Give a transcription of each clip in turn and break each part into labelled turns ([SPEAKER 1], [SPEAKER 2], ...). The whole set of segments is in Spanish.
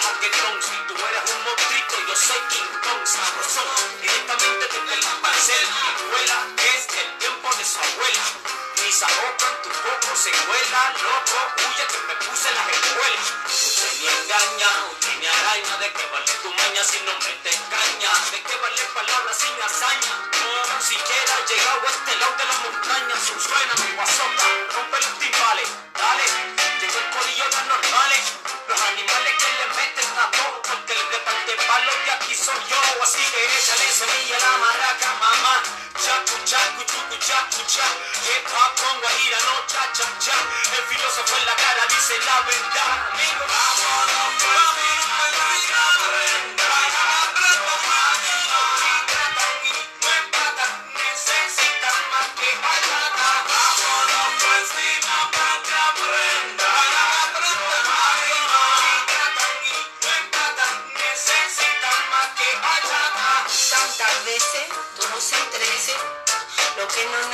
[SPEAKER 1] se. Si tú eres un monstruito, yo soy King Kong. Sabrosón, directamente desde el parcel. Mi abuela es del tiempo de su abuela. Mis ahogan, tu poco se cuela. Loco, huye que me puse las escuelas. Usted ni engaña, usted ni araña. ¿De qué vale tu maña si no metes caña? ¿De qué vale palabras sin hazaña? No siquiera he llegado a este lado de la montaña. Suena mi guasota, rompe los timbales. Chacu, cha. Hip hop con guajira, no cha, cha, cha. El filósofo en la cara dice la verdad, amigo.
[SPEAKER 2] Vámonos por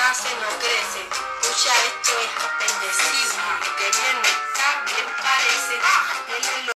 [SPEAKER 3] nace no crece. Escucha, esto es apendecible, que bien está, bien parece.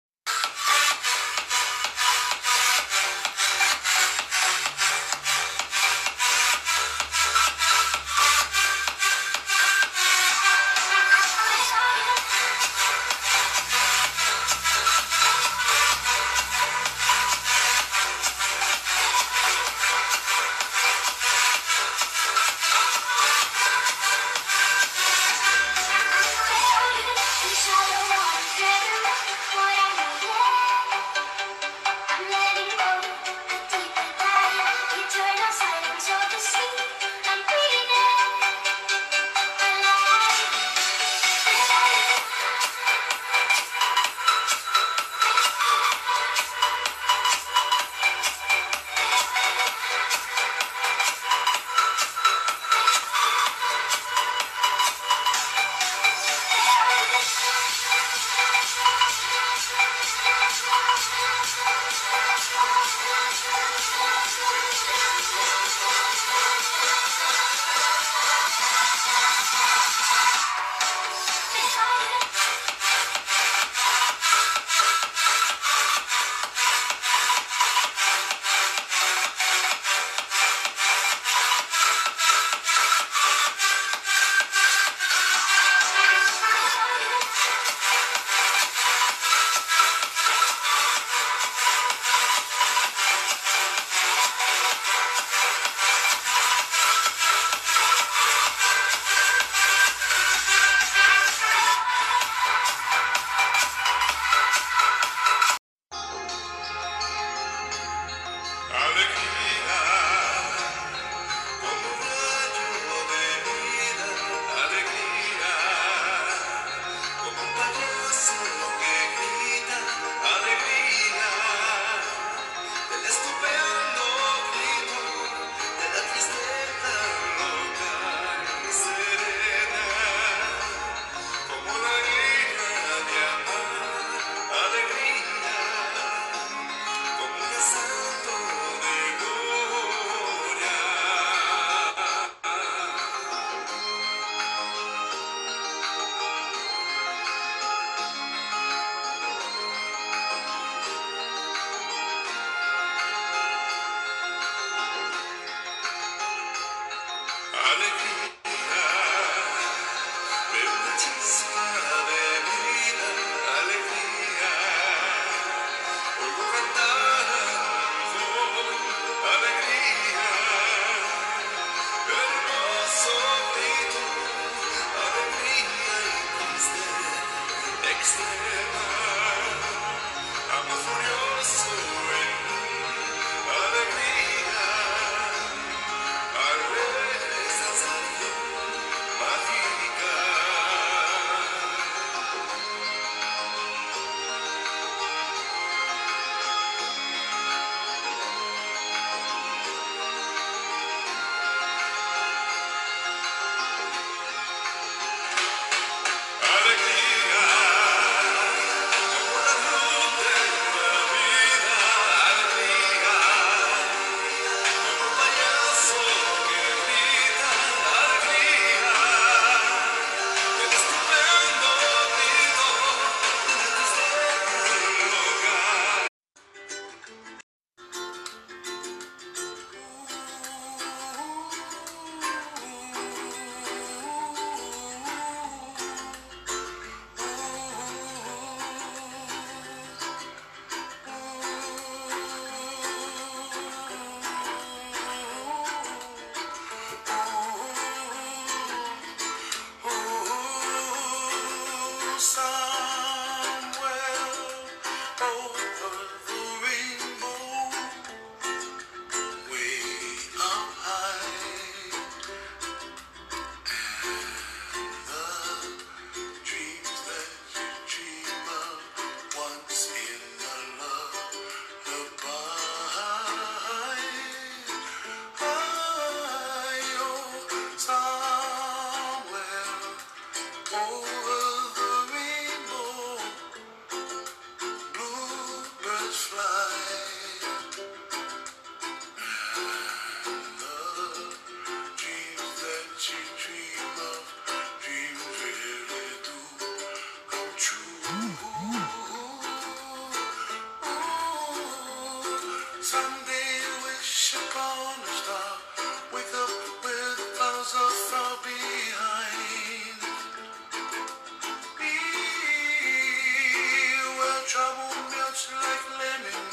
[SPEAKER 2] like lemon